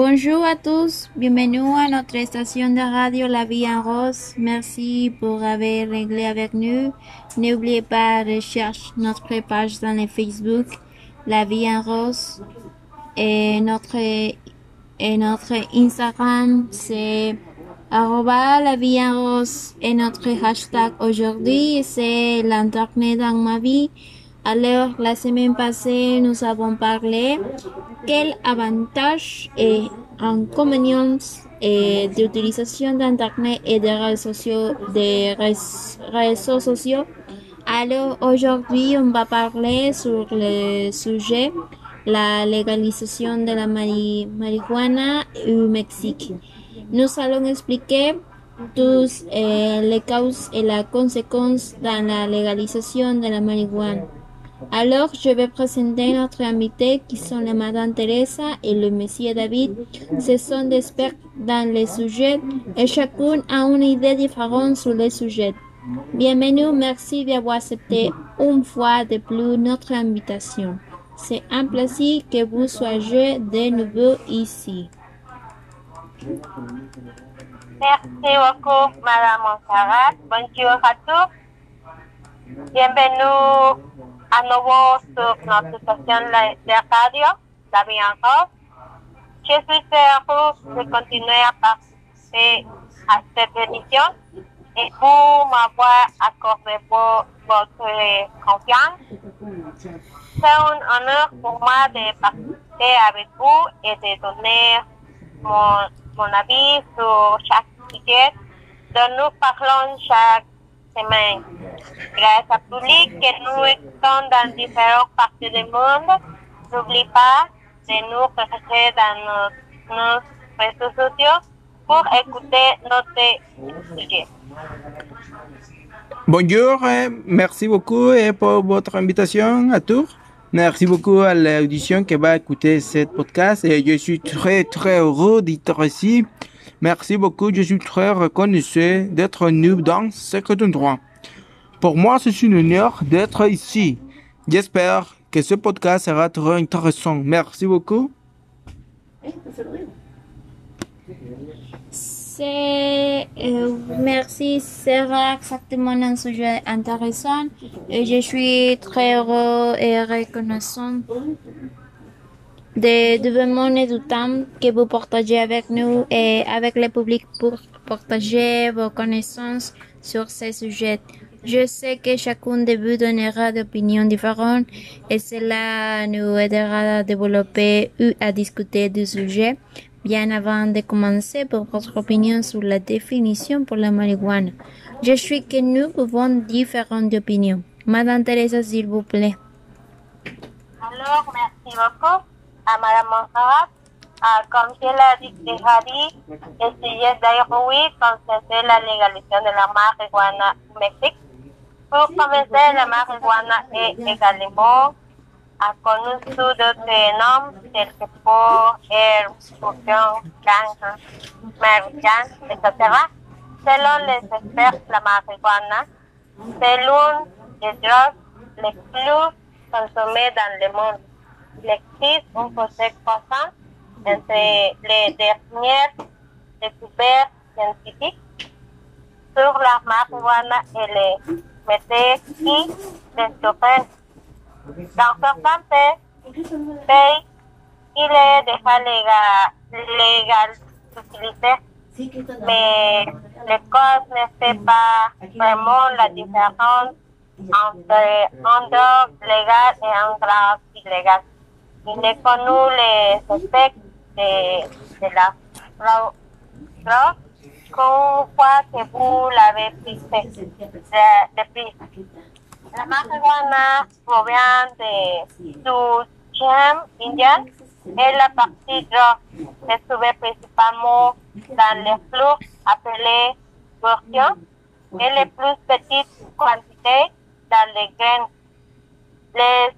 Bonjour à tous, bienvenue à notre station de radio La Vie en Rose. Merci pour avoir réglé avec nous. N'oubliez pas de chercher notre page dans le Facebook La Vie en Rose et notre et notre Instagram c'est arroba la vie en rose et notre hashtag aujourd'hui c'est l'internet dans ma vie. Alors la semaine passée nous avons parlé quels avantages et inconvénients et d'utilisation d'internet et des réseaux sociaux des réseaux sociaux. Alors aujourd'hui on va parler sur le sujet la légalisation de la marijuana au Mexique. Nous allons expliquer tous eh, les causes et les conséquences dans la légalisation de la marijuana. Alors, je vais présenter notre invité qui sont la Madame Teresa et le Monsieur David. Ce sont des experts dans les sujets et chacun a une idée différente sur les sujets. Bienvenue, merci d'avoir accepté une fois de plus notre invitation. C'est un plaisir que vous soyez de nouveau ici. Merci beaucoup, Madame Monserrat. Bonjour à tous. Bienvenue à nouveau sur notre station de radio, La Vie en Rose. Je suis heureuse de continuer à participer à cette émission et vous m'avoir accordé votre confiance. C'est un honneur pour moi de participer avec vous et de donner mon, mon avis sur chaque sujet dont nous parlons chaque semaine. Grâce à public que nous sommes dans différentes parties du monde, n'oublie pas de nous rechercher dans nos, nos réseaux sociaux pour écouter notre sujet. Bonjour, merci beaucoup pour votre invitation à tous. Merci beaucoup à l'audition qui va écouter ce podcast et je suis très très heureux d'être ici. Merci beaucoup, je suis très reconnaissant d'être venu dans ce endroit. Pour moi, c'est un honneur d'être ici. J'espère que ce podcast sera très intéressant. Merci beaucoup. Euh, merci, sera exactement un sujet intéressant et je suis très heureux et reconnaissant de, de demander du temps que vous partagez avec nous et avec le public pour partager vos connaissances sur ces sujets. Je sais que chacun de vous donnera des opinions différentes et cela nous aidera à développer ou à discuter du sujet. Bien avant de commencer pour votre opinion sur la définition pour la marijuana, je suis que nous pouvons différentes opinions. Madame Teresa, s'il vous plaît. Alors, merci beaucoup à Madame Monserrat. Ah, comme je l'ai déjà dit, le sujet d'aujourd'hui concerne la légalisation de la marijuana au Mexique. Pour commencer, la marijuana est également connu sous d'autres noms tels que scorpion, cancer, marijuana, etc. Selon les experts, la marijuana, c'est l'une des drogues les plus consommées dans le monde. Il existe un fossé croissant entre les dernières découvertes scientifiques sur la marijuana et les méthodes qui les dans certains pays, il est déjà légal, légal d'utiliser, mais les causes ne fait pas vraiment la différence entre un drogue légal et un drogue illégal. Il est connu les effets de, de la drogue qu'une fois que vous l'avez pris depuis. La marijuana provient de Suchem, Indian, et la partie drogue se trouve principalement dans les flux appelés portions et les plus petites quantités dans les graines, les,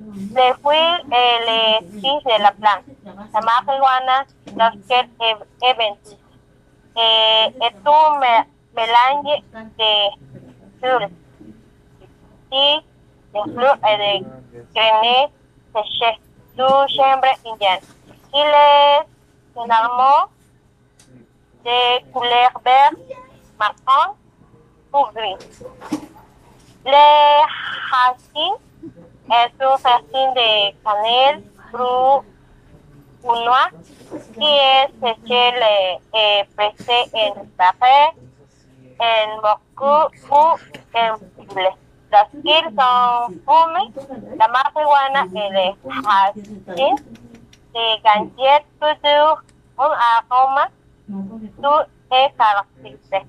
les fruits et les tiges de la plante. La marijuana, lorsqu'elle est vendue, est un mélange de fleurs y de fleur et de graines séchées du chambre indien. Il est généralement de couleur verte, marron ou gris. Les racines est une racine de cannelle, brou ou noix qui est séchée et pressée en barret, en morceaux ou en poulet. Lorsqu'ils sont fumés, la marijuana et les racines de gantier produisent un arôme doux et caractéristique.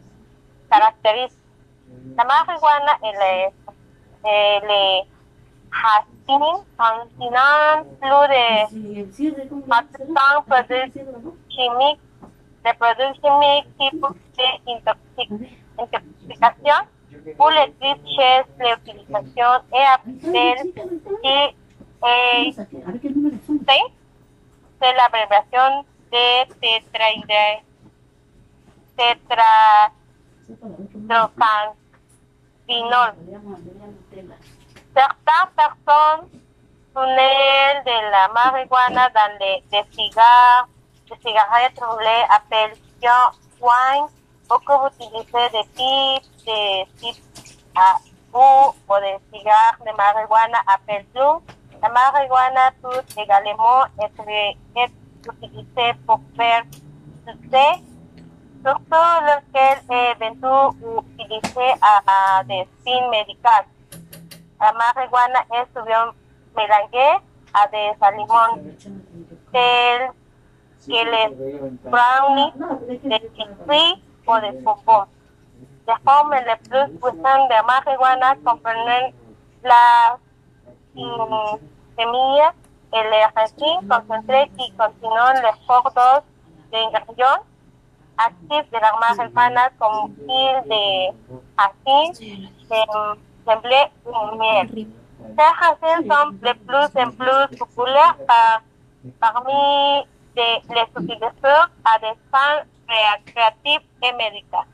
caractéristique. La marijuana et les, et les racines contiennent plus de 400 produits chimiques, des produits chimiques type d'intoxication pour les chez l'utilisation et appelle qui est c'est l'abréviation de tetrahydrocannabinol. Tetra Certaines personnes fument de la marijuana dans les, des cigares, cigarettes roulées appellent wine, beaucoup de types de types à bout ou de cigares de marijuana appellent bloom. La marijuana peut également être, être utilisée pour faire succès, surtout lorsqu'elle est vendue ou utilisée. La marijuana est souvent mélangée à des aliments tels que les brownies, les biscuits ou les bonbons. Les formes les plus puissantes de marijuana comprennent la semilla et les racines concentrées qui contiennent les fortes doses d'ingrédients actifs de la marijuana comme l'huile de racines, de blé ou miel. Ces racines sont de plus en plus populaires par, parmi de, les utilisateurs à des fins récréatives et médicales.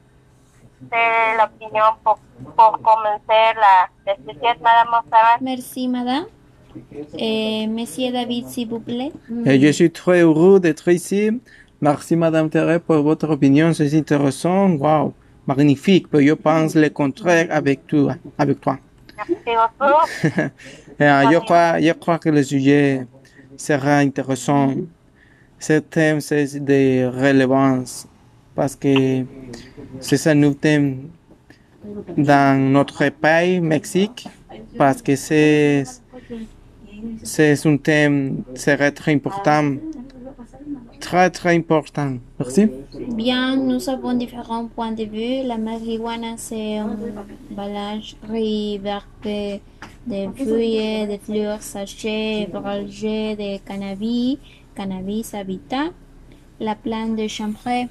C'est l'opinion pour, pour commencer la discussion, Madame Montserrat. Merci, madame. Et Monsieur David, s'il vous plaît. Et je suis très heureux d'être ici. Merci, Madame Thérèse, pour votre opinion. C'est intéressant. Wow, magnifique. Je pense le contraire avec toi. Et, je, crois, je crois que le sujet sera intéressant. Ce thème, c'est de relevance parce que c'est un nouveau thème dans notre pays, Mexique, parce que c'est c'est un thème très important, très très important. Merci. Bien, nous avons différents points de vue. La marijuana, c'est un emballage verte de feuilles, de fleurs sachets, de cannabis, cannabis habitat, la plante de chambre.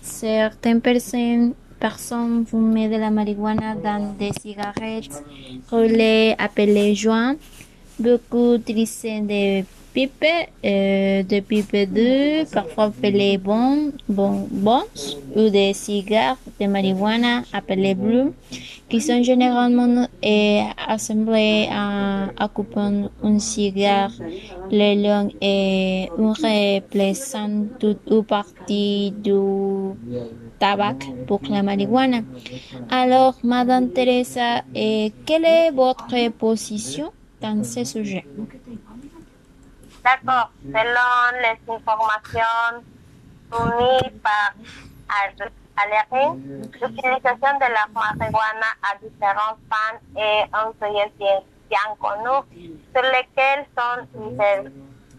Certaines personnes, personnes de la marijuana dans des cigarettes roulées appelées joints. Beaucoup utilisent des pipes, euh, des pipes de parfois appelées bon, bon, bons, ou des cigares de marijuana appelés blue, qui sont généralement euh, assemblés en occupant un cigare, le long et un replaçant toute ou partie du tabac pour la marijuana. Alors, Madame Teresa, euh, quelle est votre position dans ce sujet? D'accord. Selon les informations fournies par Aléry, l'utilisation de la marijuana à différentes fins est un sujet bien, bien connu sur lequel sont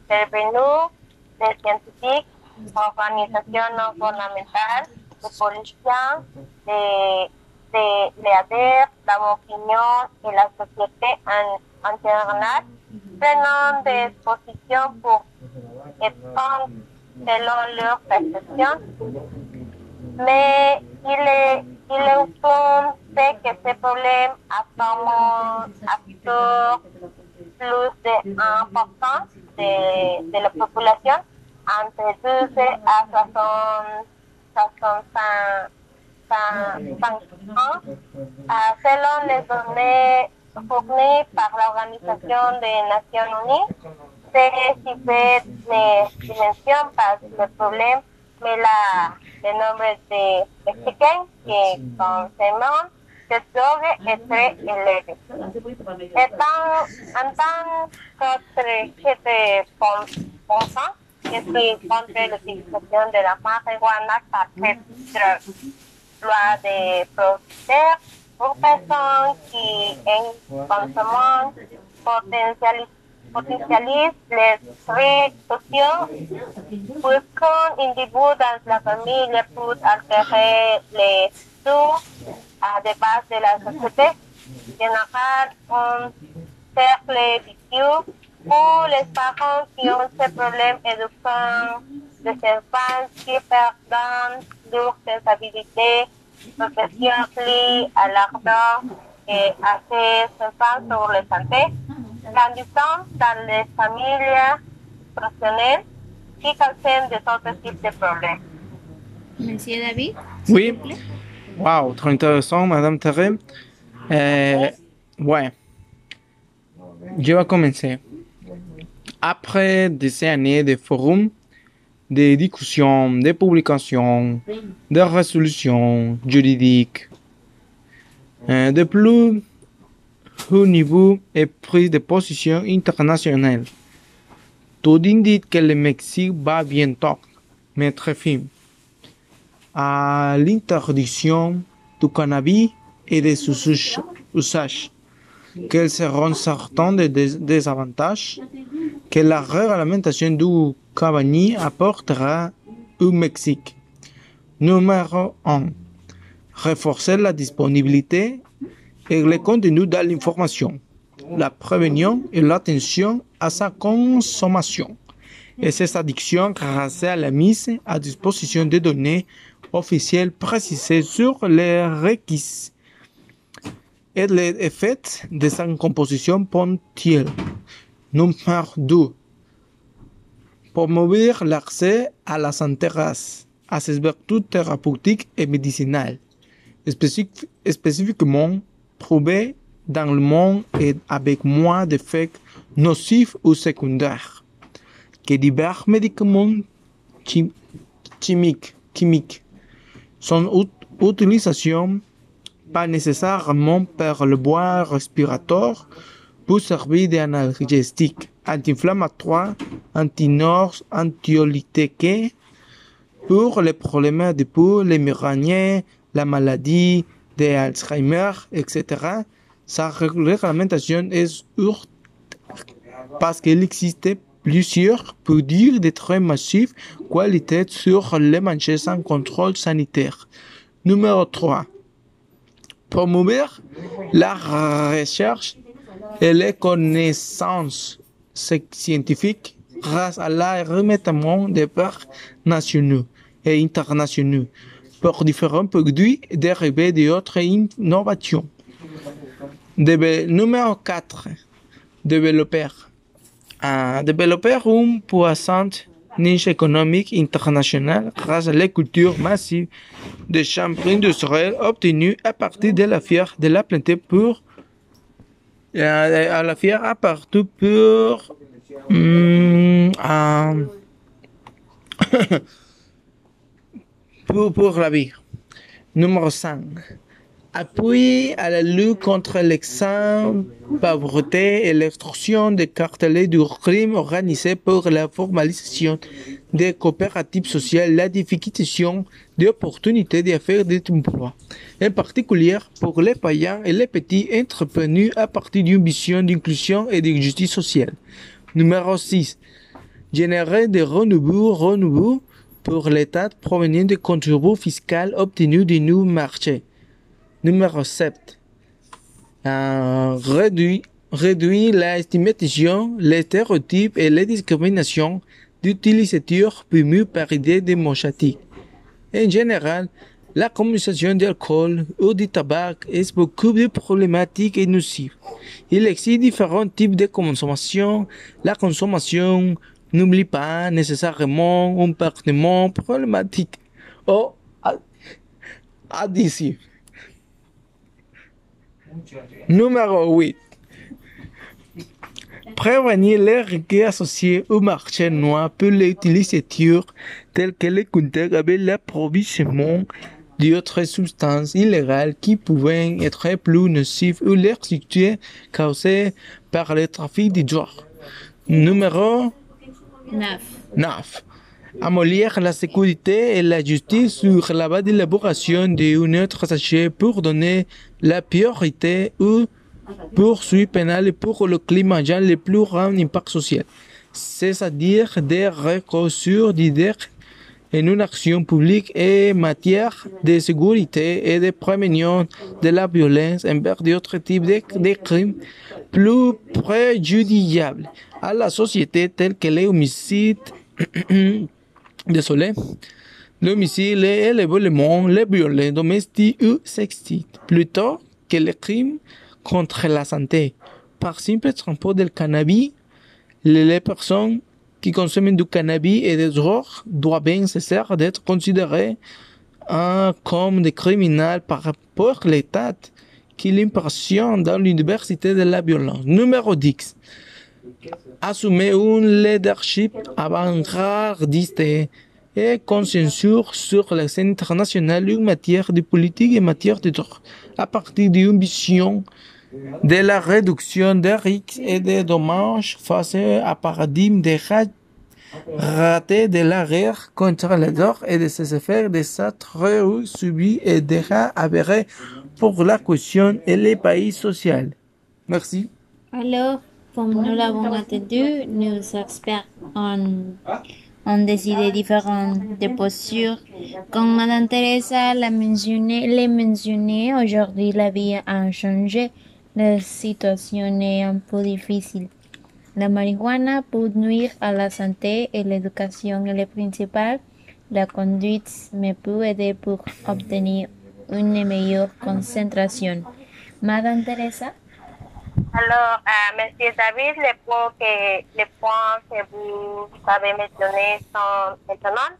intervenus des scientifiques, organisations non gouvernementales, des politiciens, des, des leaders, la opinion et la société en, en prenant des positions pour répondre selon leur perception. Mais il est, il est un fait que ce problème a comme acteur plus 1% de, de la population entre 12 à 60, 65 ans, selon les données fournies par l'Organisation des Nations Unies, sé si fait les dimensions parce que le problème, mais la, le nombre de mexicains qui consomment cette drogue est très élevé. Étant, en tant qu'autre pensant, je suis contre l'utilisation de la marijuana par cette drogue. Loi de proteger pour personnes qui en consomment potentialisent potentialise les traits sociaux puisqu'un individu dans la famille peut altérer les sous à des bases de la société, générer un cercle vicieux pour les parents qui ont ces problèmes éduquants des enfants qui perdent liée à l'argent et à ces enfants sur la santé grandissant dans les familles professionnelles qui causent des autres types de problèmes. Monsieur David? Oui. Wow, très intéressant, Madame Terre. Euh, ouais. Je vais commencer. Après des années de forums, de discussions, de publications, de résolutions juridiques, euh, de plus haut niveau et prise de position internationale, tout indique que le Mexique va bientôt mettre fin à l'interdiction du cannabis et de ses us- quels seront certains des dés- désavantages que la réglementation du cannabis apportera au Mexique. Numéro 1. Renforcer la disponibilité et le contenu de l'information, la prévention et l'attention à sa consommation et ses addictions grâce à la mise à disposition de données officielles précisées sur les requis et les effets de sa composition ponctuelle. Numéro 2. Promouvoir l'accès à la santé à ses vertus thérapeutiques et médicinales, spécif- spécifiquement prouvées dans le monde et avec moins d'effets nocifs ou secondaires que divers médicaments chim- chimiques. Son ut- utilisation, pas nécessairement par le bois respiratoire, peut servir d'analgésique, anti-inflammatoire, antinors, anxiolytique pour les problèmes de peau, les migraines, la maladie d'Alzheimer, etc. Sa réglementation est urgente parce qu'il existe plusieurs produits de très massifs qualité sur les marchés sans contrôle sanitaire. Numéro 3. Promouvoir la recherche et les connaissances scientifiques grâce à la remettement des parts nationaux et internationaux pour différents produits dérivés d'autres innovations. Numéro 4. Développer à développer une puissante niche économique internationale grâce à la culture massive de chambres industrielles obtenues à partir de la fière de la planté pour à la fière à partir pour euh, pour, pour la vie. Numéro 5. Appui à la lutte contre l'exemple, pauvreté et l'extorsion des cartels du crime organisé pour la formalisation des coopératives sociales, la difficultation des opportunités d'affaires et d'emploi, en particulier pour les païens et les petits entrepreneurs à partir d'une vision d'inclusion et de justice sociale. Numéro 6. Générer des renouveaux, renouveaux pour l'État provenant des contributions fiscales obtenus de nouveaux marchés. Numéro 7. Euh, réduire, réduire la estimation, les stéréotypes et les discriminations d'utilisateurs promus par idée démocratique. En général, la consommation d'alcool ou du tabac est beaucoup plus problématique et nocive. Il existe différents types de consommation. La consommation n'oublie pas nécessairement un comportement problématique ou ad- addictif. Numéro 8. Prévenir les risques associés au marché noir pour les utilisateurs tels que les contacts avec l'approvisionnement d'autres substances illégales qui pouvaient être plus nocives ou les risques causés par le trafic de drogue. Numéro 9. 9. Améliorer la sécurité et la justice sur la base de l'élaboration d'un autre sachet pour donner la priorité aux poursuites pénales pour le climat agent le plus grand impact social. C'est-à-dire des recours d'idées en une action publique en matière de sécurité et de prévention de la violence envers d'autres types de, de crimes plus préjudiciables à la société tels que les homicides, désolé, l'homicide et le volement, les violences domestiques ou sexistes, plutôt que les crimes contre la santé. Par simple transport del cannabis, les les personnes qui consomment du cannabis et des drogues doivent bien cesser d'être considérées hein, comme des criminels par rapport à l'État qui l'impression dans l'université de la violence. Numéro 10. Assumer un leadership avant-gardiste et consciencieux sur la scène internationale en matière de politique et en matière de drogue, à partir d'une vision de la réduction des risques et des dommages face à paradigme de ra- raté de la guerre contre les drogues et de ses effets de sa très subi et déjà avéré pour la caution et les pays sociaux. Merci. Alors, comme nous l'avons entendu, nos experts ont, ont décidé différentes de postures. Comme Madame Teresa l'a mentionné, l'a aujourd'hui la vie a changé. La situation est un peu difficile. La marijuana peut nuire à la santé et l'éducation est le principal. La conduite me peut aider pour obtenir une meilleure concentration. Madame Teresa? Alors, euh, Monsieur David, les points que, les points que vous avez mentionnés sont étonnants.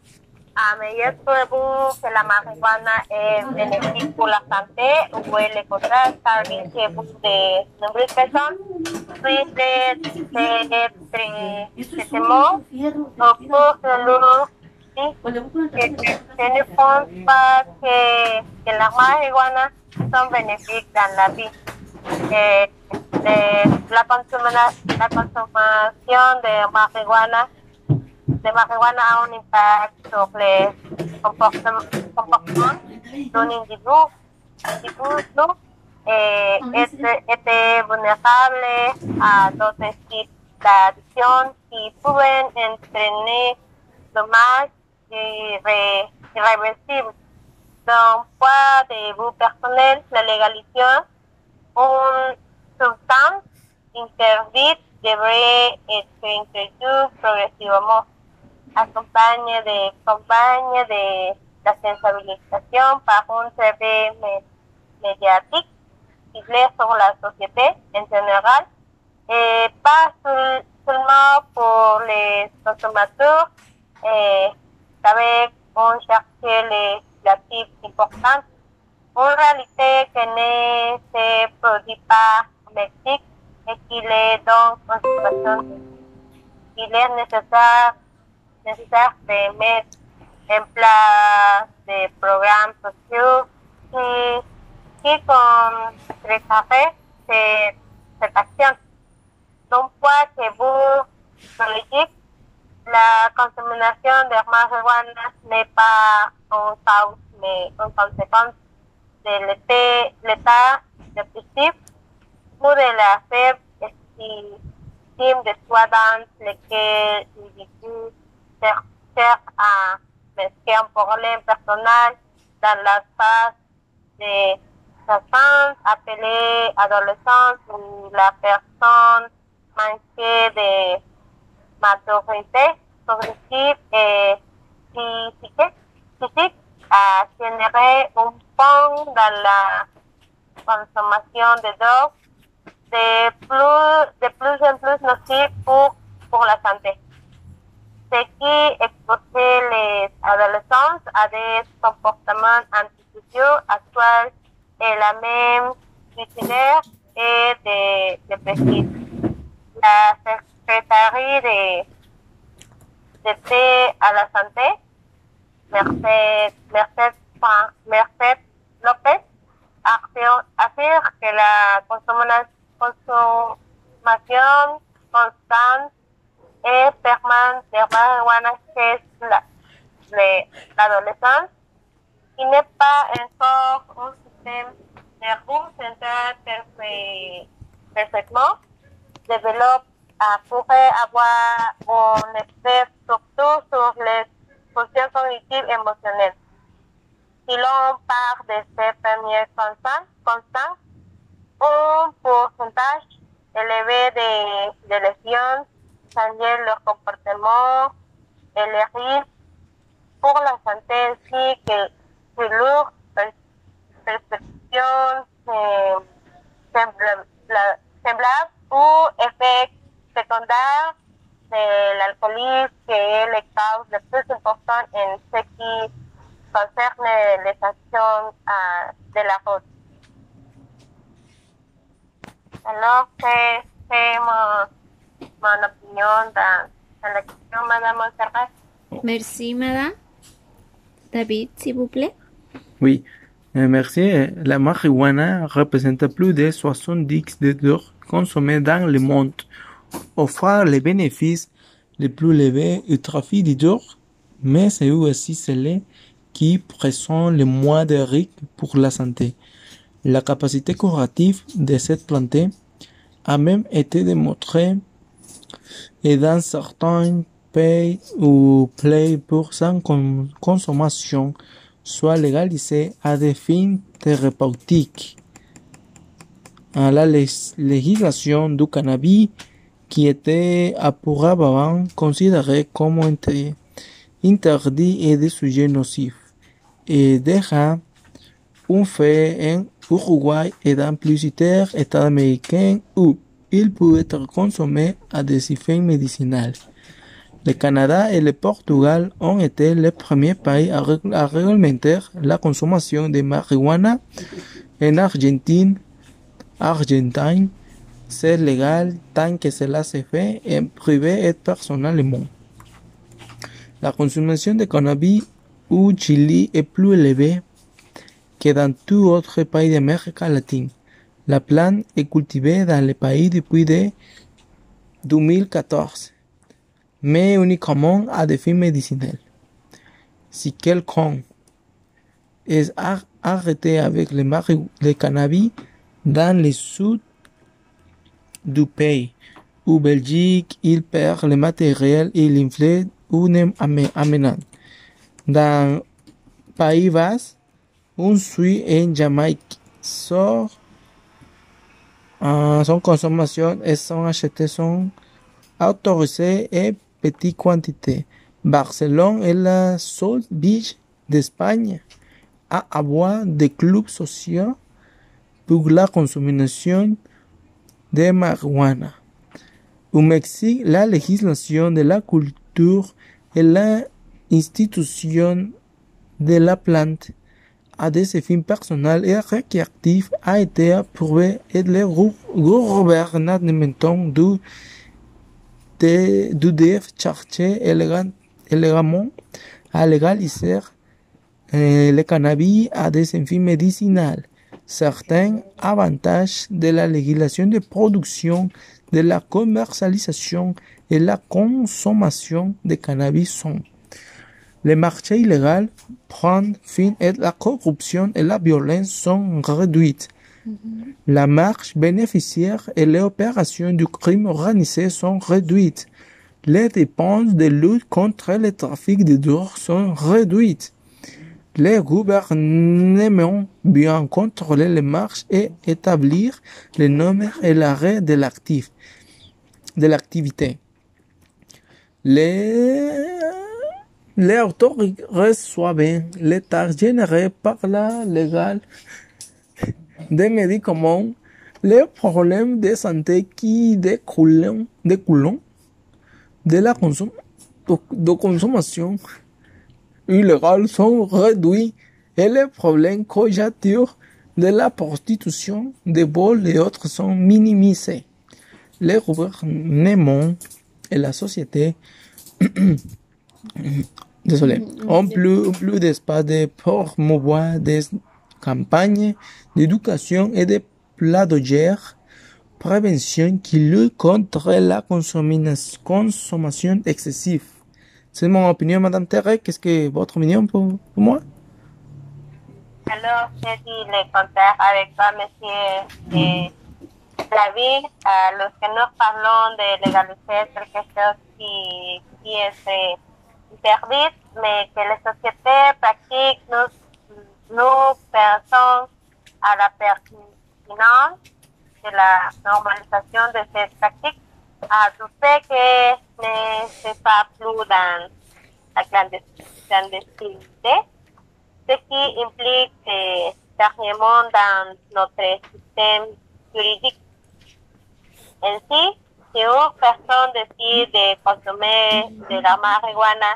Euh, mais est-ce que vous que la marijuana est bénéfique pour la santé ou est le contraire, car que beaucoup de nombreuses personnes suivent ces, ces, ces, ces mots au cours de leur vie, que, que, que ne pensent pas que, que la marijuana sont bénéfiques dans la vie. Et, de la, consuma- la consommation de marijuana de marijuana a un impact sur le comportement, comportement d'un individu, individu et est, était vulnérable à d'autres types d'addictions qui pouvaient entraîner dommages irré- irréversibles. D'un point de vue personnel, la légalisation une substance interdite devrait être introduite progressivement, accompagnée de campagnes de la sensibilisation par un travail mé- médiatique ciblé sur la société en général et pas seul- seulement pour les consommateurs et avec on cherche les actifs importants une réalité qui ne se produit pas au Mexique et qu'il est donc en situation il est nécessaire, nécessaire de mettre en place des programmes sociaux qui, qui contrecarrent cette, cette action. Donc, point que vous, politique, la consommation de marijuana n'est pas une cause, mais une conséquence de l'été- l'état dépressif ou de la faible estime de soi dans lequel l'individu cher- cherche à masquer un problème personnel dans la phase de l'enfance appelée adolescence où la personne manquée de maturité cognitive et physique, physique a généré un dans la consommation de drogues de plus, de plus en plus nocif pour, pour la santé. Ce qui exposait les adolescents à des comportements antisociaux actuels et la même suicidaire et de dépressifs. la secrétaire de, de paix à la santé, Merced, Merced, Merced López, affirme affirme que la consumana- consommation constante et permanente de marijuana chez la- les- l'adolescence il n'est pas encore un système nerveux central perfe- parfaitement développé ah, pourrait avoir un effet surtout sur les fonctions cognitives et émotionnelles. Si l'on part de ces premiers constants, constants un pourcentage élevé de, de lésions changer leur comportement et les risques pour la santé ainsi que de leur per- perception euh, sembla- la- semblable ou effets secondaires de l'alcoolisme qui est la cause le plus important en ce qui concerne les actions de la route. Alors, c'est mon, mon opinion dans, dans la question, Madame Montserrat. Merci, madame. David, s'il vous plaît. Oui, euh, merci. Euh, La marijuana représente plus de 70 de drogues consommées dans le monde, offrant les bénéfices les plus élevés du trafic de drogue, mais c'est aussi celle qui présente le moins de risques pour la santé. La capacité curative de cette plante a même été démontrée et dans certains pays ou pays pour sa con- consommation soit légalisée à des fins thérapeutiques. À la législation du cannabis qui était auparavant considéré comme inter- interdit et des sujets nocifs et un fait en Uruguay et dans plusieurs États américains où il peut être consommé à des fins médicinales. Le Canada et le Portugal ont été les premiers pays à réglementer la consommation de marijuana. En Argentine, Argentine, c'est légal tant que cela se fait en privé et personnellement. La consommation de cannabis au Chili est plus élevée que dans tout autre pays d'Amérique latine. La plante est cultivée dans le pays depuis de 2014, mais uniquement à des fins médicinales. Si quelqu'un est ar- arrêté avec le, le cannabis dans le sud du pays, ou Belgique, il perd le matériel et l'influe une amenant. Dans Pays Bas, un suit en Jamaïque sort euh, son consommation et son acheté sont autorisés et petite quantité. Barcelone est la seule ville d'Espagne à avoir des clubs sociaux pour la consommation de marijuana. Au Mexique, la législation de la culture et la institution de la plante à des fins personnels et récréatifs a été approuvé et le gou- gouvernement du, de, du DF cherché élégant- élégamment à légaliser euh, le cannabis à des fins médicinales. Certains avantages de la législation de production, de la commercialisation et la consommation de cannabis sont le marché illégal prend fin et la corruption et la violence sont réduites. La marche bénéficiaire et les opérations du crime organisé sont réduites. Les dépenses de lutte contre le trafic de drogue sont réduites. Les gouvernements bien contrôler les marches et établir les nombres et l'arrêt de l'actif, de l'activité. Les, les autorités reçoivent les taxes générées par la légale des médicaments, les problèmes de santé qui découlent, découlent de la consom- de, consommation illégale sont réduits et les problèmes conjoncturels de la prostitution, des vols et autres sont minimisés. les gouvernements et la société désolé, ont plus, plus d'espace de promouvoir des campagnes d'éducation et de plaidoyer prévention qui lutte contre la consommation excessive. C'est mon opinion, Madame Terre. Qu'est-ce que votre opinion pour, pour moi? Alors, je dis le contraire avec toi, monsieur eh, David. A los que nos parlons de legaliser quelque chose qui, qui est eh, interdit, mais que les sociétés pratiquent, nous, nous pensons à la pertinence de la normalisation de cette pratique, à fait que ne se pas plus dans la clandestinité, ce qui implique que dernièrement dans notre système juridique. Ainsi, si une personne décide de de la marijuana,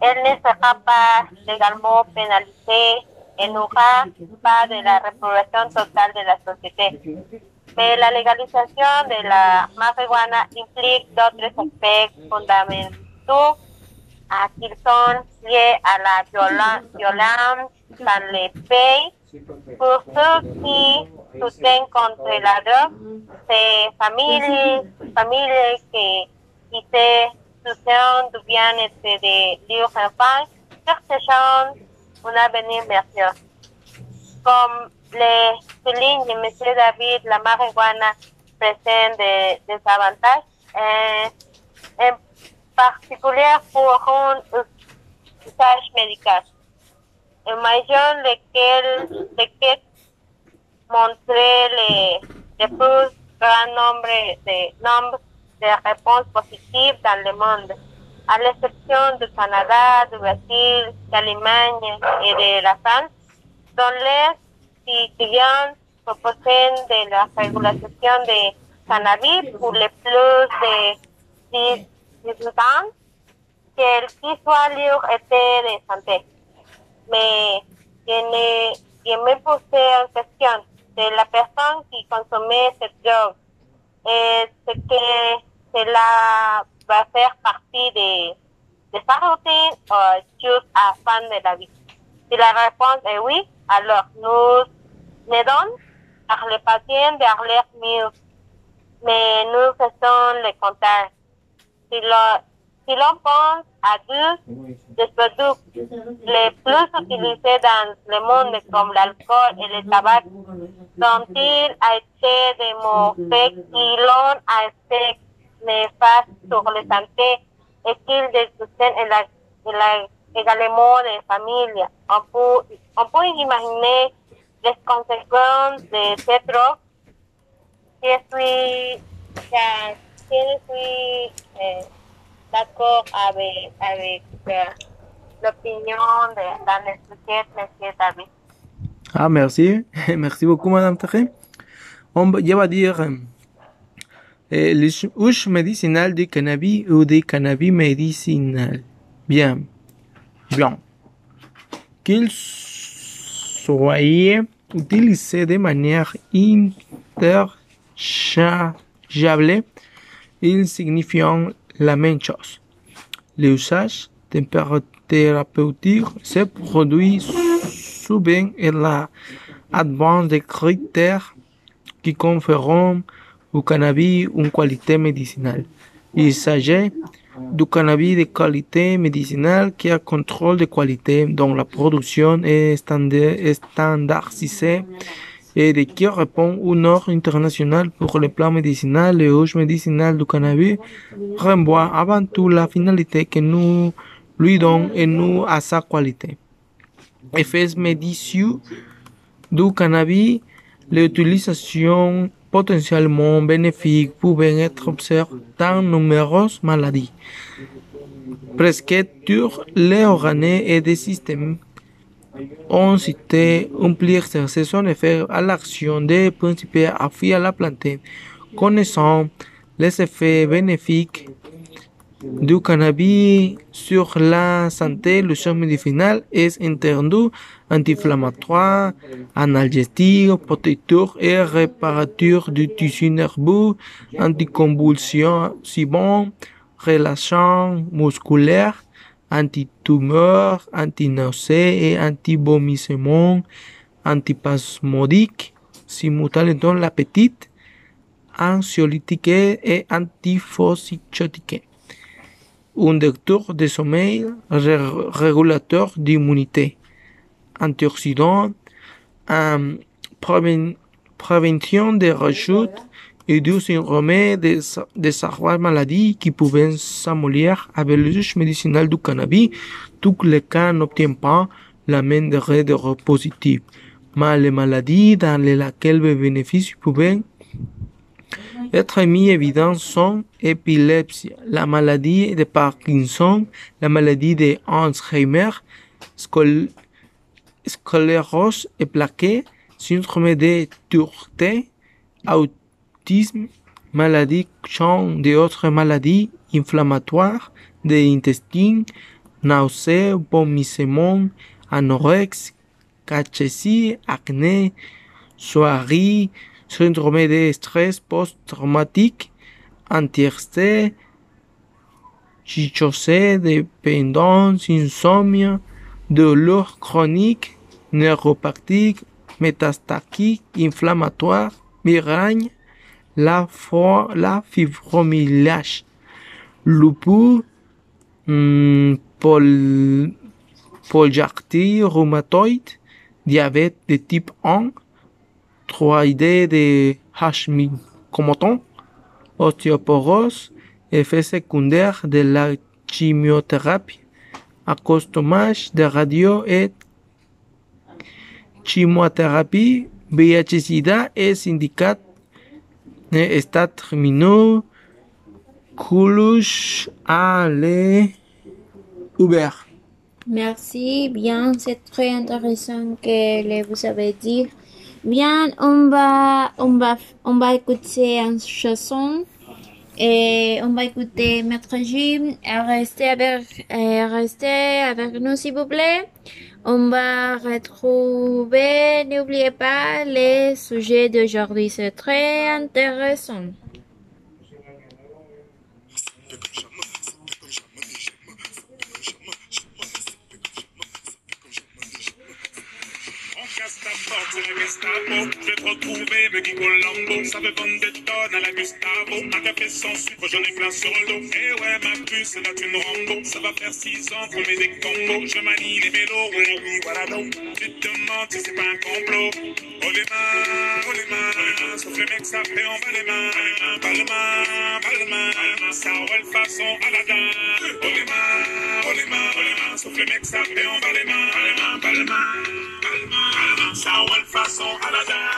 elle ne sera pas légalement pénalisée et n'aura de la réprobation totale de la société. Mais la légalisation de la marijuana implique d'autres aspects fondamentaux qui sont liés à la violence dans les. Pour ceux qui soutiennent contre la drogue, ces familles, familles qui, qui se soucient du bien-être de leurs enfants, cherchent un avenir meilleur. Comme le souligne M. David, la marijuana présente des, des avantages, euh, en particulier pour un usage médical. Imagine lequel, lequel montrer le, le plus grand nombre de, nombre de réponses positives dans le monde, à l'exception du Canada, du Brésil, de l'Allemagne et de la France, dont les citoyens proposent de la régulation de cannabis pour les plus de 18 ans, que qui soit libre était de santé. Mais je, ne, je me posais en question de la personne qui consommait cette drogue. Est-ce que cela va faire partie de, de sa routine ou juste à la fin de la vie? Si la réponse est oui, alors nous aidons à les patients d'aller mieux. Mais nous faisons le contraire. Si l'on si l'on pense à deux des produits les plus utilisés dans le monde comme l'alcool et le tabac, dont-il a été démontré qu'ils ont un effet néfaste sur la santé et qu'ils destruisent la, la, également les familles. On peut, on peut imaginer les de cette drogue. Je suis, je suis eh, d'accord avec, avec uh, l'opinion de dans l'expliqué M. David. Ah, merci. Merci beaucoup, Madame Terre. On va, dire les usos médicinales du cannabis ou des cannabis médicinal. Bien. Bien. Qu'ils soient utilisés de manière interchangeable, ils signifient la même chose. L'usage thérapeutique se produit souvent et la advance des critères qui conféreront au cannabis une qualité médicinale. Il s'agit du cannabis de qualité médicinale qui a contrôle de qualité dont la production est standardisée et de qui répond aux normes internationales pour le plan médicinal. Le uso médicinal du cannabis renvoie avant tout la finalité que nous lui donnons et nous à sa qualité. Effets médicaux du cannabis, l'utilisation potentiellement bénéfique pouvait être observée dans nombreuses maladies. Presque tous les organes et des systèmes ont cité exercer son effet à l'action des principes affiliés à la plante, connaissant les effets bénéfiques du cannabis sur la santé, le champ médicinal est entendu anti-inflammatoire, analgésique, protecteur et réparateur du tissu nerveux, anticonvulsivant, relâchant musculaire, anti-tumeur, anti-nausée et anti-vomissement, antispasmodique, simulant l'appétit, anxiolytique et antiphosphotique. Un docteur de sommeil, ré- régulateur d'immunité, antioxydant, euh, préven- prévention des rechutes et du syndrome de, sa- de certaines maladies qui pouvaient s'améliorer avec l'usage médicinal du cannabis. Tous les cas n'obtiennent pas la même degré de positif. Mais les maladies dans lesquelles les bénéfices pouvaient être mis évident sont épilepsie, la maladie de Parkinson, la maladie de Alzheimer, scol- sclérose et plaquée, syndrome de Tourette, maladie champ d'autres maladies inflammatoires des intestins, nausées, vomissements, anorexie, cachexie, acné, soierie, syndrome de stress post-traumatique, anxiété, psychose, dépendance, insomnie, douleur chronique, neuropathique, métastatique, inflammatoire, migraine, la, la fibromyalgie, lupus, hmm, pol, rhumatoïde, diabète de type 1, 3D de Hashmi Komoton, ostéoporose, effet secondaire de la chimiothérapie, accostomage de radio et chimiothérapie, VIH-Sida et syndicat terminaux, couche à les Uber. Merci, bien, c'est très intéressant que vous avez dit. Bien, on va, on va, on va écouter une chanson et on va écouter Maître Jim. Restez avec, et restez avec nous s'il vous plaît. On va retrouver, n'oubliez pas, les sujets d'aujourd'hui, c'est très intéressant. Je vais te retrouver, me Guy Colombo. Ça veut vendre des tonnes à la Gustavo. Un café sans sucre, j'en ai plein sur le dos. Eh ouais, ma puce, c'est la thune Rambo. Ça va faire 6 ans qu'on met des combos. Je manie les mélos, ouais, oui, voilà donc. Tu te demandes si c'est pas un complot. Oh les mains, oh les mains. Sauf les mecs, ça fait en bas les mains. Bas les mains, bas les mains. Ça roule façon Aladdin. Oh les mains, oh les mains. Sauf les mecs, ça fait en bas les mains. Bas les mains, bas les mains. Ça roule façon Aladdin.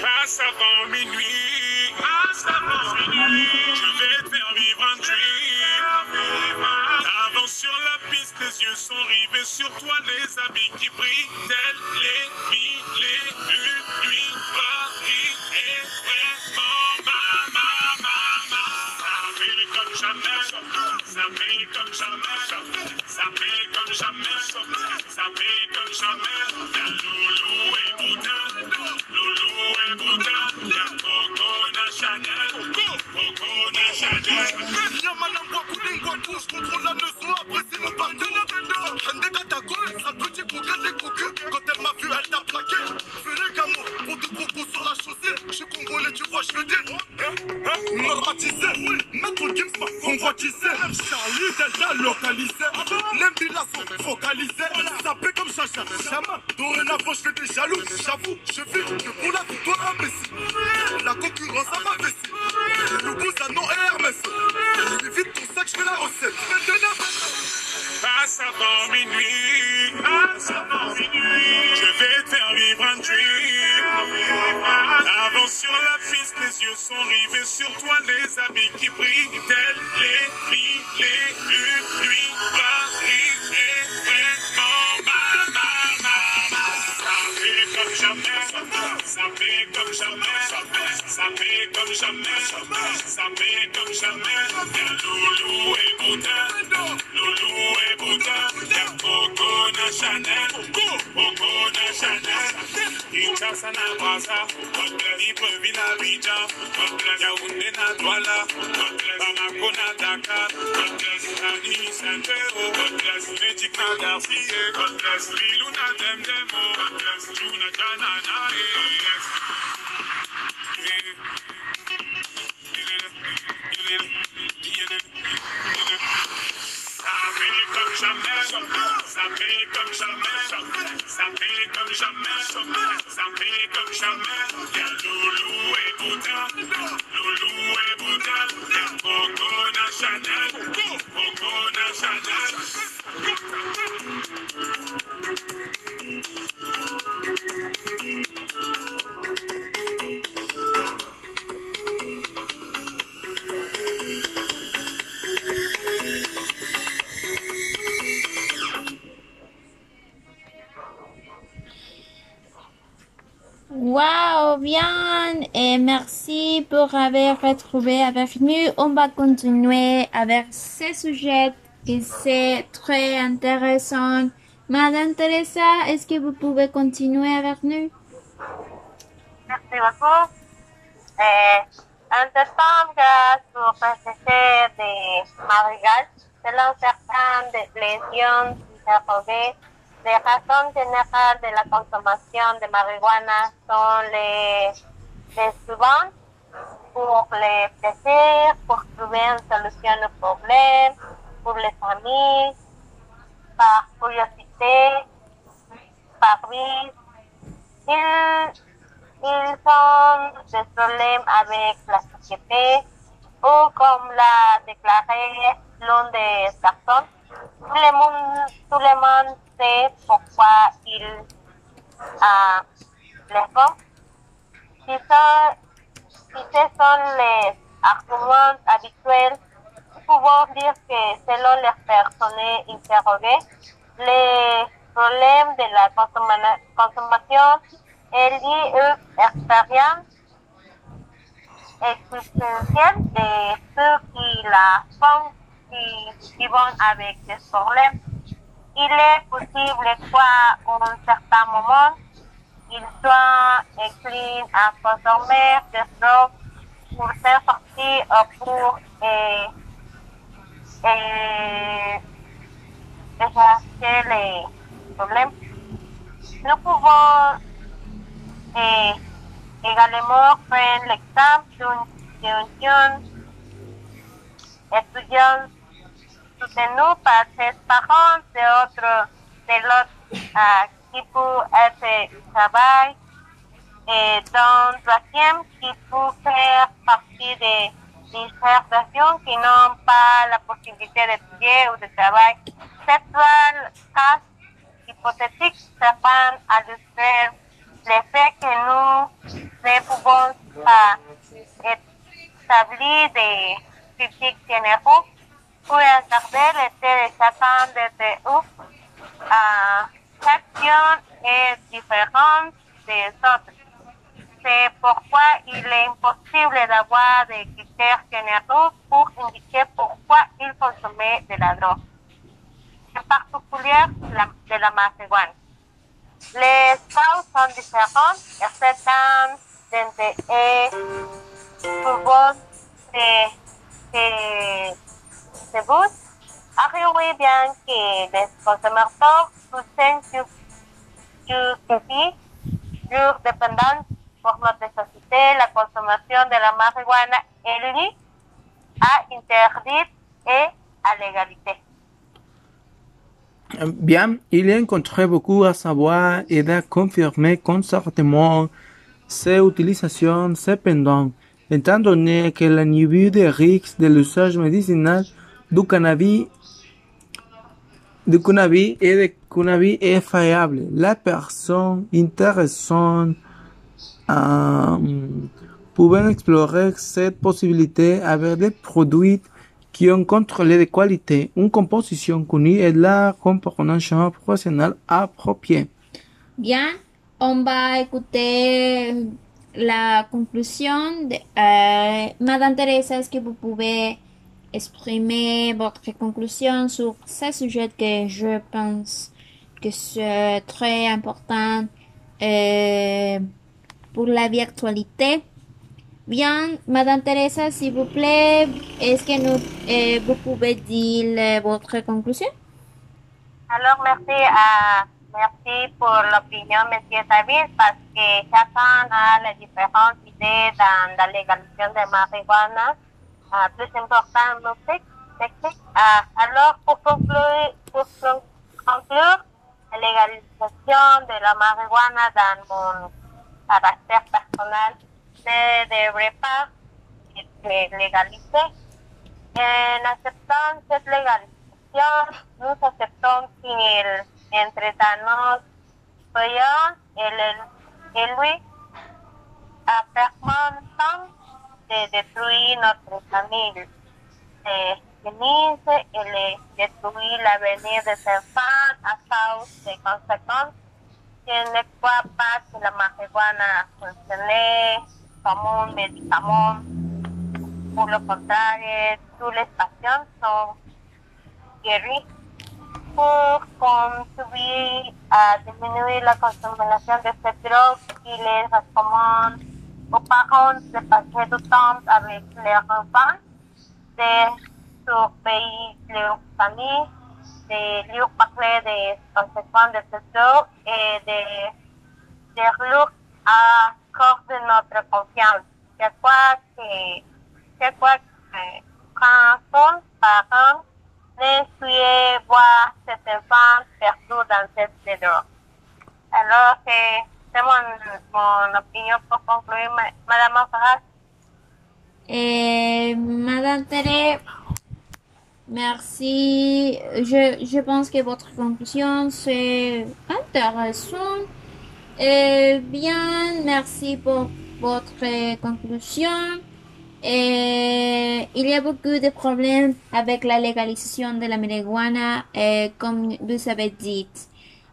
Passe avant minuit, passe avant minuit, je vais faire vivre un dream. Avance sur la piste, les yeux sont rivés sur toi, les habits qui brillent, tels les mille et une nuits. Ça fait comme jamais, ça fait comme jamais, ça fait comme jamais, ça fait comme jamais. Loulou et pour avoir retrouvé avec nous. On va continuer avec ce sujet qui c'est très intéressant. Madame Teresa, est-ce que vous pouvez continuer avec nous? Merci beaucoup. Eh, en septembre, sur PCC de Marigal, selon certaines lésions interrogées, les raisons générales de la consommation de marijuana sont les, les suivantes. Pour les plaisirs, pour trouver une solution au problème, pour les familles, par curiosité, par vie. Ils, ils ont des problèmes avec la société ou comme l'a déclaré l'une des personnes, tout le monde, tout le monde sait pourquoi ils euh, les font. Si, sont, si ce sont les arguments habituels, nous pouvons dire que selon les personnes interrogées, les problèmes de la consomma- consommation est lié à l'expérience existentielle de ceux qui la font, qui vivent avec des problèmes. Il est possible qu'à un certain moment, soient inclins à consommer des drogues pour s'en sortir ou pour et, et, effacer les problèmes. Nous pouvons eh, également faire l'exemple d'une jeune étudiante soutenue par ses parents et autres de l'autre qui peut être au travail et dans le troisième qui peut faire partie des dissertations qui n'ont pas la possibilité d'étudier ou de travailler. Cette trois cas hypothétiques servent à illustrer le fait que nous ne pouvons pas établir des critiques généraux pour regarder l'état de chacun d'entre eux. Ah, chaque action est différente des autres. C'est pourquoi il est impossible d'avoir des critères généraux pour indiquer pourquoi ils consommaient de la drogue. En particulier de la marijuana. Les causes sont différentes et certaines d'entre elles se, se, se bien que les consommateurs Bien, il a encontré beaucoup à savoir et à confirmer concernant ses utilisations. Cependant, étant donné que le niveau de risque de l'usage médicinal du cannabis, du cannabis et de cannabis est variable, la personne intéressante euh, pouvait explorer cette possibilité avec des produits qui ont contrôlé de qualité, une composition connue et la compréhension professionnelle appropriée. Bien, on va écouter la conclusion. De, euh, Madame Teresa, est-ce que vous pouvez exprimer votre conclusion sur ce sujet que je pense que c'est très important euh, pour la vie actualité? Bien, Madame Teresa, s'il vous plaît, est-ce que euh, vous pouvez dire euh, votre conclusion? Alors, merci merci pour l'opinion, Monsieur David, parce que chacun a les différentes idées dans la légalisation de marijuana. Euh, plus important, musique, technique. Euh, alors, pour conclure, pour con- conclure, la légalisation de la marijuana dans mon caractère personnel ne devrait pas être légalisée. En acceptant cette légalisation, nous acceptons qu'il entre nos soyons et, et lui, à permanent de détruire notre famille, de finir et de détruire l'avenir des enfants à cause des conséquences. Je ne crois pas que la marijuana fonctionne comme un médicament. Pour le contraire, tous les patients sont guéris pour contribuer à diminuer la consommation de cette drogue, il les recommande aux parents de passer du temps avec leurs enfants, de surveiller leur famille, de leur parler des conséquences de drogue et de, de leur accorder notre confiance. Je crois que, je crois que quand son parent ne souhaitez voir cet enfant perdu dans cette drogue. Alors, c'est mon opinion pour conclure, ma- Madame Monserrat. Et Madame Tere, merci. Je, je pense que votre conclusion c'est intéressant. Et bien, merci pour votre conclusion. Et il y a beaucoup de problèmes avec la légalisation de la marijuana, euh, comme vous avez dit.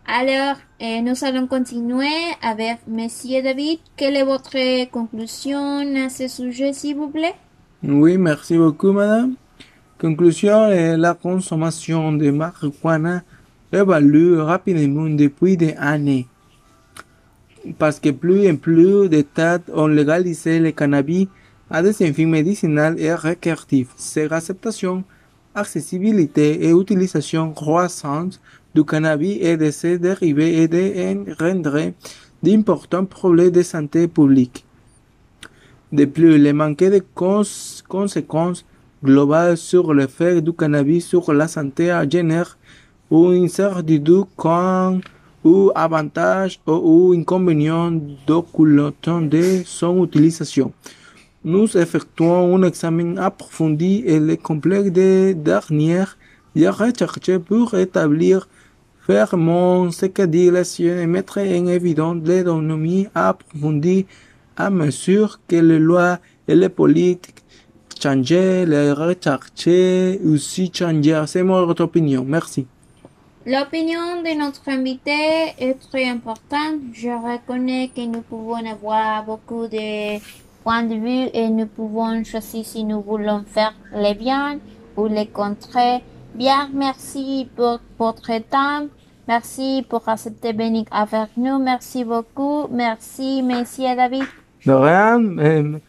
Alors, euh, nous allons continuer avec Monsieur David. Quelle est votre conclusion à ce sujet, s'il vous plaît? Oui, merci beaucoup, madame. Conclusion, eh, la consommation de marijuana évolue rapidement depuis des années. Parce que plus et plus d'États ont légalisé le cannabis à des fins médicinales et récréatifs. Cette acceptation, accessibilité et utilisation croissante du cannabis et de ses dérivés et de rendre d'importants problèmes de santé publique. De plus, le manque de cons- conséquences globales sur l'effet du cannabis sur la santé génère une incertitude quant aux avantages ou inconvénients d'occultation de son utilisation. Nous effectuons un examen approfondi et complet des dernières recherches pour établir fermement ce que dit la science et mettre en évidence les données approfondies à mesure que les lois et les politiques changent, les recherches aussi changent. C'est mon opinion. Merci. L'opinion de notre invité est très importante. Je reconnais que nous pouvons avoir beaucoup de points de vue et nous pouvons choisir si nous voulons faire le bien ou le contraire. Bien, merci pour votre temps. Merci pour accepter venir avec nous. Merci beaucoup. Merci, Monsieur David. De rien, euh,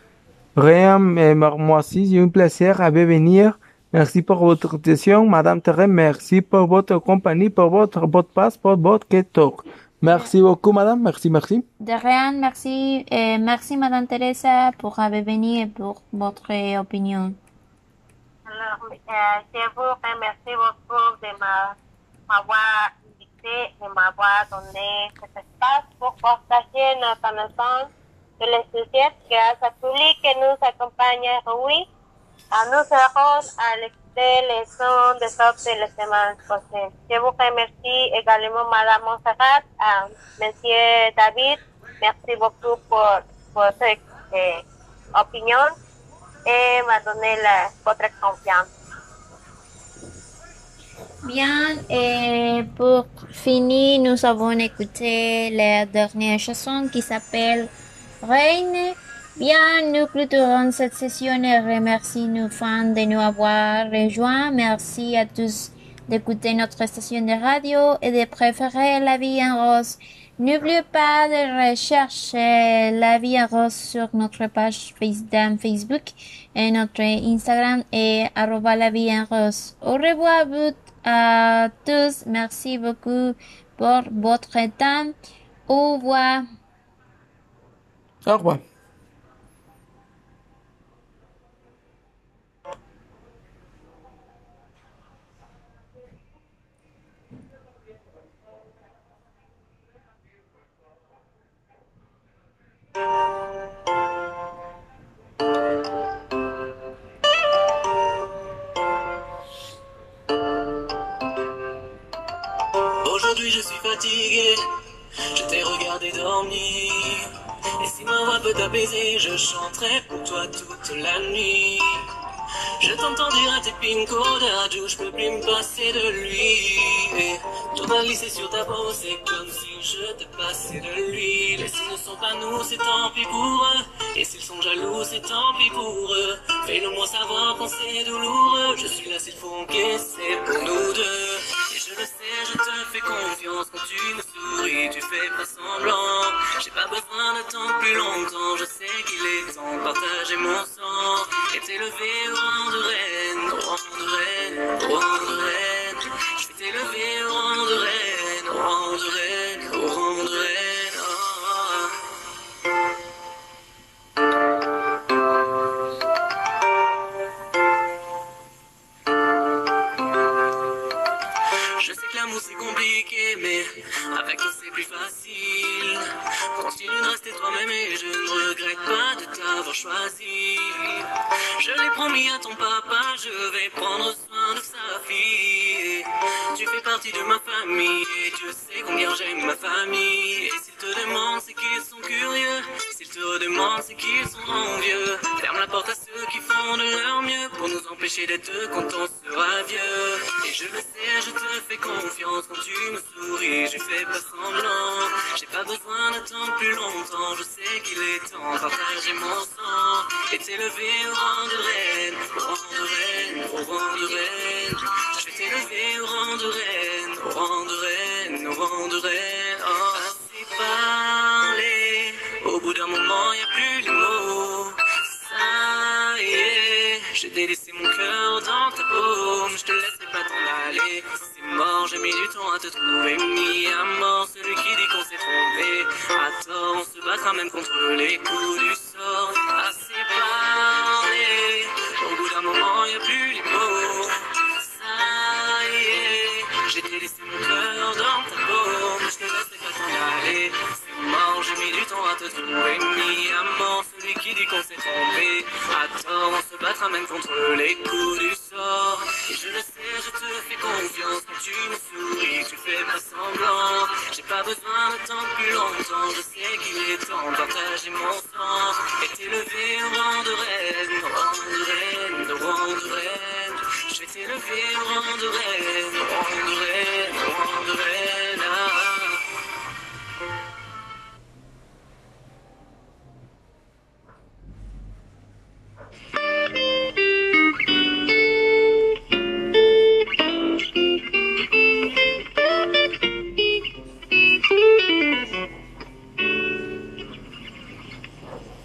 rien, euh, moi aussi, c'est un plaisir de venir. Merci pour votre attention, Madame Thérèse. Merci pour votre compagnie, pour votre podcast, pour votre talk. Merci beaucoup, Madame. Merci, merci. De rien, merci. Et merci, Madame Teresa, pour avoir venu et pour votre opinion. Alors, euh, je vous remercie beaucoup de m'a- m'avoir invité et m'avoir donné cet espace pour partager nos connaissances de les sujets grâce à tous les qui nous accompagnent oui. À nous serons à l'écouter les sons des autres les semaines prochaines. Je vous remercie également Madame Montserrat, à Monsieur David. Merci beaucoup pour votre euh, opinion et m'a donné la, votre confiance. Bien, et pour finir, nous avons écouté la dernière chanson qui s'appelle Reine. Bien, nous clôturons cette session et remercie nos fans de nous avoir rejoints. Merci à tous d'écouter notre station de radio et de préférer La Vie en Rose. N'oubliez pas de rechercher La Vie en Rose sur notre page Face- Facebook et notre Instagram et arroba La Vie en Rose. Au revoir à vous- à tous. Merci beaucoup pour votre temps. Au revoir. Au revoir. Suis fatigué, je t'ai regardé dormir. Et si ma voix peut t'apaiser, je chanterai pour toi toute la nuit. Je t'entends dire à tes pinko d'adieu, je peux plus me passer de lui. Tout va glisser sur ta peau, c'est comme si je te passais de l'huile. Et s'ils ne sont pas nous, c'est tant pis pour eux. Et s'ils sont jaloux, c'est tant pis pour eux. Fais-le moi savoir quand c'est douloureux. Je suis là s'il faut encaisser pour nous deux. Le sais, je te fais confiance quand tu me souris, tu fais pas semblant. J'ai pas besoin d'attendre plus longtemps, je sais qu'il est temps de partager mon sang. Et t'élever au rang de reine, au rang de reine, au rang de reine. Je vais t'élever au rang de reine, au rang de reine, Je sais avec toi c'est plus facile. Continue de rester toi-même et je ne regrette pas de t'avoir choisi. Je l'ai promis à ton papa, je vais prendre soin de sa fille. Tu fais partie de ma famille et Dieu sait combien j'aime ma famille. Et s'ils te demandent, c'est qu'ils sont curieux. S'ils te demandent, c'est qu'ils sont envieux. Ferme la porte à ceux qui font de leur mieux pour nous empêcher d'être on sera vieux. Et je le sais, je te fais confiance quand tu me souris, je fais pas semblant. J'ai pas besoin d'attendre plus longtemps, je sais qu'il est temps de partager mon sang. Et t'élever au rang de reine, au rang de reine, au rang de reine. Je vais t'élever au rang de reine, au rang de reine, au rang de reine. Du temps à te trouver, mis à mort celui qui dit qu'on s'est trompé. À tort, on se battra même contre les coups du sort. Assez parlé, au bout d'un moment y a plus les mots. Ça y est, j'ai délaissé mon cœur dans ta paume, je te laisserai pas t'en aller. C'est mort, j'ai mis du temps à te trouver, mis à mort celui qui dit qu'on s'est trompé. À tort, on se battra même contre les coups du sort. Et je le sais, je te fais confiance qu'il est